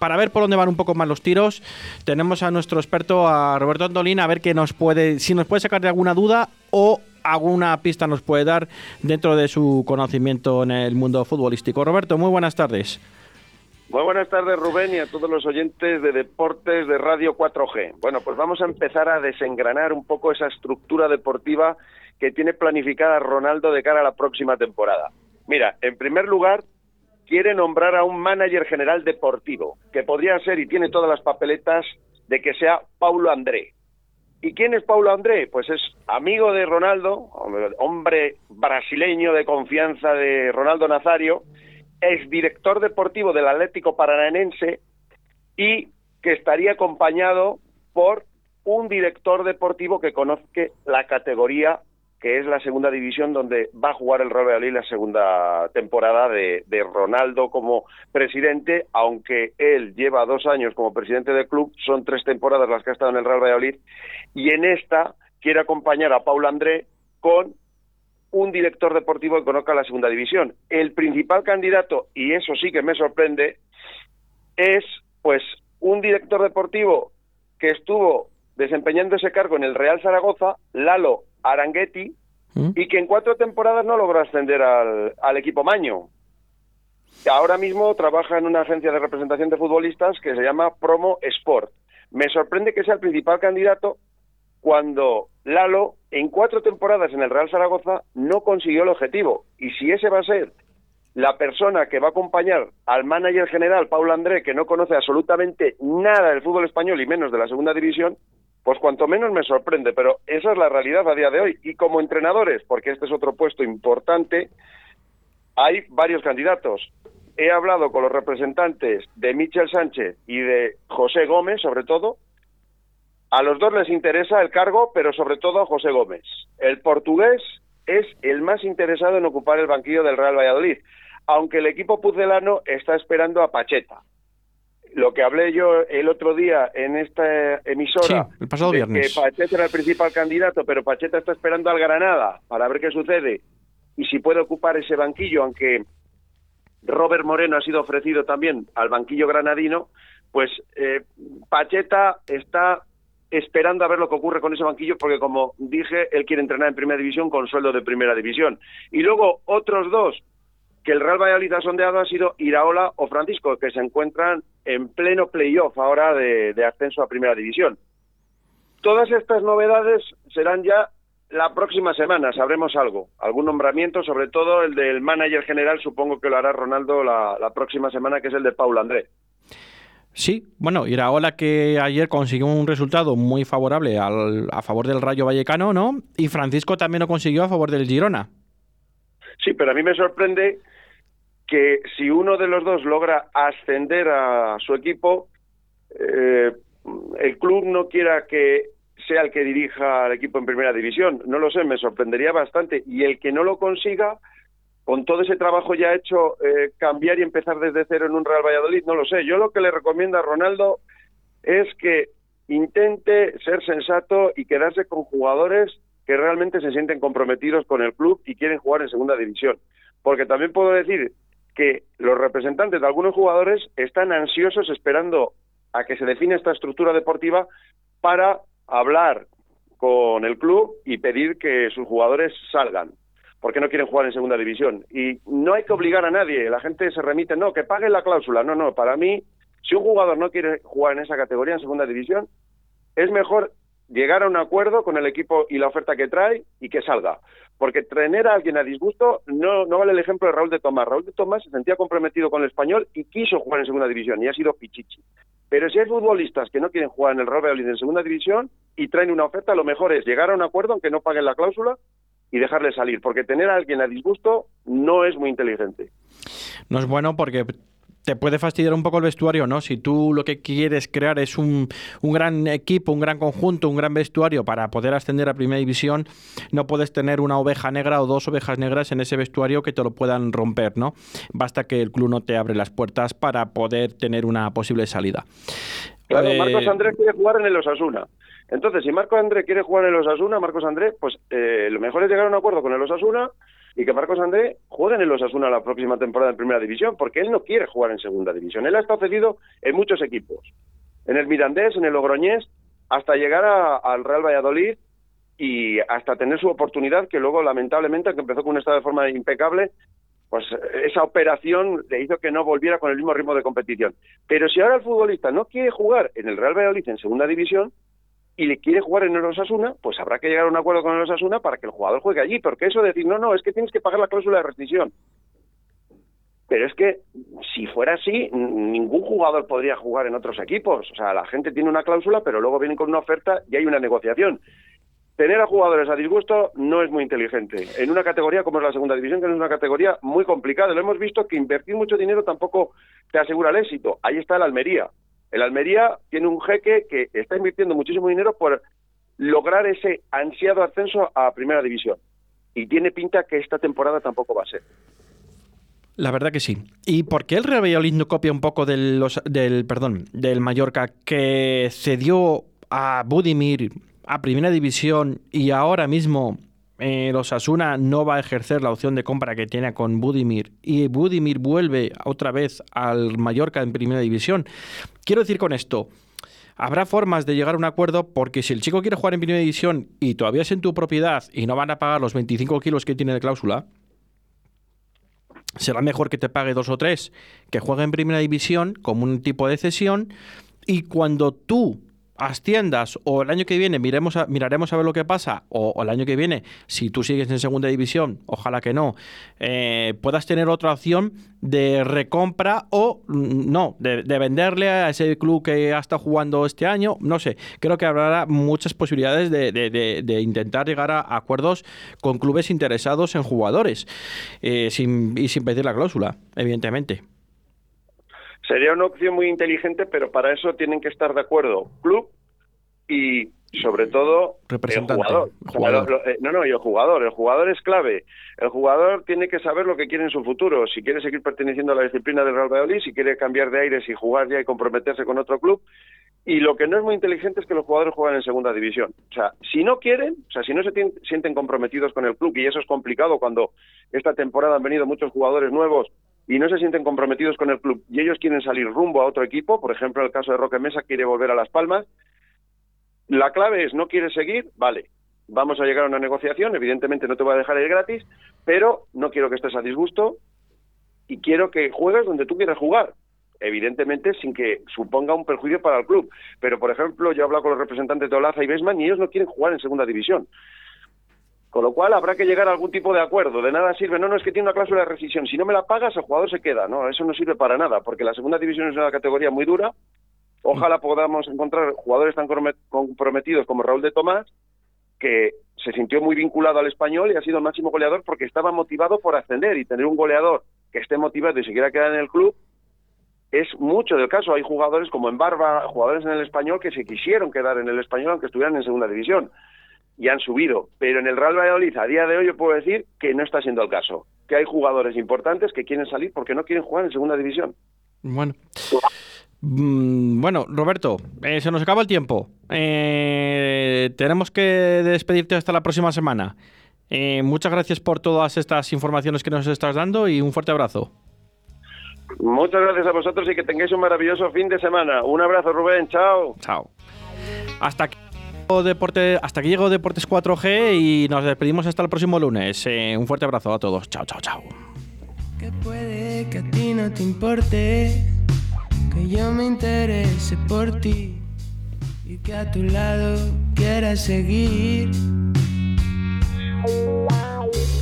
para ver por dónde van un poco más los tiros, tenemos a nuestro experto, a Roberto Antolín, a ver que nos puede, si nos puede sacar de alguna duda o alguna pista nos puede dar dentro de su conocimiento en el mundo futbolístico. Roberto, muy buenas tardes. Muy buenas tardes, Rubén, y a todos los oyentes de Deportes de Radio 4G. Bueno, pues vamos a empezar a desengranar un poco esa estructura deportiva que tiene planificada Ronaldo de cara a la próxima temporada. Mira, en primer lugar, quiere nombrar a un manager general deportivo, que podría ser y tiene todas las papeletas de que sea Paulo André. ¿Y quién es Paulo André? Pues es amigo de Ronaldo, hombre brasileño de confianza de Ronaldo Nazario, es director deportivo del Atlético Paranaense y que estaría acompañado por un director deportivo que conozca la categoría que es la segunda división donde va a jugar el Real Valladolid la segunda temporada de, Ronaldo como presidente, aunque él lleva dos años como presidente del club, son tres temporadas las que ha estado en el Real Valladolid, y en esta quiere acompañar a Paul André con un director deportivo que conozca la segunda división. El principal candidato, y eso sí que me sorprende, es pues un director deportivo que estuvo desempeñando ese cargo en el Real Zaragoza, Lalo Aranguetti, ¿Mm? y que en cuatro temporadas no logró ascender al, al equipo Maño. Ahora mismo trabaja en una agencia de representación de futbolistas que se llama Promo Sport. Me sorprende que sea el principal candidato cuando Lalo, en cuatro temporadas en el Real Zaragoza, no consiguió el objetivo. Y si ese va a ser la persona que va a acompañar al manager general, Paul André, que no conoce absolutamente nada del fútbol español y menos de la segunda división, pues cuanto menos me sorprende, pero esa es la realidad a día de hoy. Y como entrenadores, porque este es otro puesto importante, hay varios candidatos. He hablado con los representantes de Michel Sánchez y de José Gómez, sobre todo, a los dos les interesa el cargo, pero sobre todo a José Gómez. El portugués es el más interesado en ocupar el banquillo del Real Valladolid, aunque el equipo pucelano está esperando a Pacheta. Lo que hablé yo el otro día en esta emisora, el pasado viernes. que Pacheta era el principal candidato, pero Pacheta está esperando al Granada para ver qué sucede y si puede ocupar ese banquillo, aunque Robert Moreno ha sido ofrecido también al banquillo granadino, pues eh, Pacheta está esperando a ver lo que ocurre con ese banquillo, porque como dije, él quiere entrenar en primera división con sueldo de primera división. Y luego otros dos que el Real Valladolid ha sondeado han sido Iraola o Francisco, que se encuentran en pleno playoff ahora de, de ascenso a primera división. Todas estas novedades serán ya la próxima semana, sabremos algo, algún nombramiento, sobre todo el del manager general, supongo que lo hará Ronaldo la, la próxima semana, que es el de Paul André. Sí, bueno, Iraola que ayer consiguió un resultado muy favorable al, a favor del Rayo Vallecano, ¿no? Y Francisco también lo consiguió a favor del Girona. Sí, pero a mí me sorprende que si uno de los dos logra ascender a su equipo, eh, el club no quiera que sea el que dirija al equipo en primera división. No lo sé, me sorprendería bastante. Y el que no lo consiga, con todo ese trabajo ya hecho, eh, cambiar y empezar desde cero en un Real Valladolid, no lo sé. Yo lo que le recomiendo a Ronaldo es que intente ser sensato y quedarse con jugadores que realmente se sienten comprometidos con el club y quieren jugar en segunda división. Porque también puedo decir que los representantes de algunos jugadores están ansiosos esperando a que se define esta estructura deportiva para hablar con el club y pedir que sus jugadores salgan porque no quieren jugar en segunda división. Y no hay que obligar a nadie, la gente se remite, no, que paguen la cláusula. No, no, para mí, si un jugador no quiere jugar en esa categoría, en segunda división, es mejor llegar a un acuerdo con el equipo y la oferta que trae y que salga. Porque tener a alguien a disgusto no, no vale el ejemplo de Raúl de Tomás. Raúl de Tomás se sentía comprometido con el español y quiso jugar en segunda división y ha sido pichichi. Pero si hay futbolistas que no quieren jugar en el Real Valladolid en segunda división y traen una oferta, lo mejor es llegar a un acuerdo aunque no paguen la cláusula y dejarle salir, porque tener a alguien a disgusto no es muy inteligente. No es bueno porque te puede fastidiar un poco el vestuario, ¿no? Si tú lo que quieres crear es un, un, gran equipo, un gran conjunto, un gran vestuario para poder ascender a primera división, no puedes tener una oveja negra o dos ovejas negras en ese vestuario que te lo puedan romper, ¿no? Basta que el club no te abre las puertas para poder tener una posible salida. Claro, eh... Marcos Andrés quiere jugar en el Osasuna. Entonces, si Marcos Andrés quiere jugar en el Osasuna, Marcos Andrés, pues eh, lo mejor es llegar a un acuerdo con el Osasuna y que Marcos André juegue en el Osasuna la próxima temporada en Primera División, porque él no quiere jugar en Segunda División. Él ha estado cedido en muchos equipos, en el Mirandés, en el Logroñés, hasta llegar al Real Valladolid y hasta tener su oportunidad, que luego lamentablemente, que empezó con un estado de forma impecable, pues esa operación le hizo que no volviera con el mismo ritmo de competición. Pero si ahora el futbolista no quiere jugar en el Real Valladolid en segunda división y le quiere jugar en el Osasuna, pues habrá que llegar a un acuerdo con el Osasuna para que el jugador juegue allí, porque eso de decir, no, no, es que tienes que pagar la cláusula de rescisión. Pero es que si fuera así, ningún jugador podría jugar en otros equipos. O sea, la gente tiene una cláusula, pero luego vienen con una oferta y hay una negociación tener a jugadores a disgusto no es muy inteligente. En una categoría como es la segunda división, que es una categoría muy complicada, lo hemos visto que invertir mucho dinero tampoco te asegura el éxito. Ahí está el Almería. El Almería tiene un jeque que está invirtiendo muchísimo dinero por lograr ese ansiado ascenso a primera división. Y tiene pinta que esta temporada tampoco va a ser. La verdad que sí. ¿Y por qué el Real Valladolid copia un poco del, del, perdón, del Mallorca que cedió a Budimir a Primera División y ahora mismo eh, los Asuna no va a ejercer la opción de compra que tiene con Budimir y Budimir vuelve otra vez al Mallorca en Primera División. Quiero decir con esto, habrá formas de llegar a un acuerdo porque si el chico quiere jugar en Primera División y todavía es en tu propiedad y no van a pagar los 25 kilos que tiene de cláusula, será mejor que te pague dos o tres, que juegue en Primera División como un tipo de cesión y cuando tú asciendas o el año que viene miremos miraremos a ver lo que pasa o, el año que viene, si tú sigues en segunda división, ojalá que no, eh, puedas tener otra opción de recompra o mm, no, de, venderle a ese club que ha estado jugando este año, no sé, creo que habrá muchas posibilidades de, intentar llegar a acuerdos con clubes interesados en jugadores eh, sin, y sin pedir la cláusula, evidentemente. Sería una opción muy inteligente, pero para eso tienen que estar de acuerdo club y sobre todo el jugador. Eh, no, no, y el jugador. El jugador es clave. El jugador tiene que saber lo que quiere en su futuro. Si quiere seguir perteneciendo a la disciplina del Real Valladolid, si quiere cambiar de aires y jugar ya y comprometerse con otro club. Y lo que no es muy inteligente es que los jugadores jueguen en segunda división. O sea, si no quieren, o sea, si no se sienten comprometidos con el club, y eso es complicado cuando esta temporada han venido muchos jugadores nuevos y no se sienten comprometidos con el club y ellos quieren salir rumbo a otro equipo, por ejemplo, el caso de Roque Mesa quiere volver a Las Palmas, la clave es no quiere seguir, vale, vamos a llegar a una negociación, evidentemente no te voy a dejar ir gratis, pero no quiero que estés a disgusto y quiero que juegues donde tú quieras jugar, evidentemente sin que suponga un perjuicio para el club. Pero, por ejemplo, yo he hablado con los representantes de Olaza y Besman y ellos no quieren jugar en segunda división. Con lo cual habrá que llegar a algún tipo de acuerdo. De nada sirve, no, no es que tiene una cláusula de rescisión. Si no me la pagas, el jugador se queda. No, eso no sirve para nada, porque la segunda división es una categoría muy dura. Ojalá podamos encontrar jugadores tan comprometidos como Raúl de Tomás, que se sintió muy vinculado al español y ha sido el máximo goleador porque estaba motivado por ascender y tener un goleador que esté motivado y se quiera quedar en el club es mucho del caso. Hay jugadores como en Barba, jugadores en el español que se quisieron quedar en el español aunque estuvieran en segunda división y han subido. Pero en el Real Valladolid a día de hoy yo puedo decir que no está siendo el caso. Que hay jugadores importantes que quieren salir porque no quieren jugar en segunda división. Bueno. Mm, bueno, Roberto, eh, se nos acaba el tiempo. Eh, tenemos que despedirte hasta la próxima semana. Eh, muchas gracias por todas estas informaciones que nos estás dando y un fuerte abrazo. Muchas gracias a vosotros y que tengáis un maravilloso fin de semana. Un abrazo, Rubén. Chao. Chao. Hasta aquí. Hasta que llegó Deportes 4G y nos despedimos hasta el próximo lunes. Eh, un fuerte abrazo a todos. Chao, chao, chao. Seguir.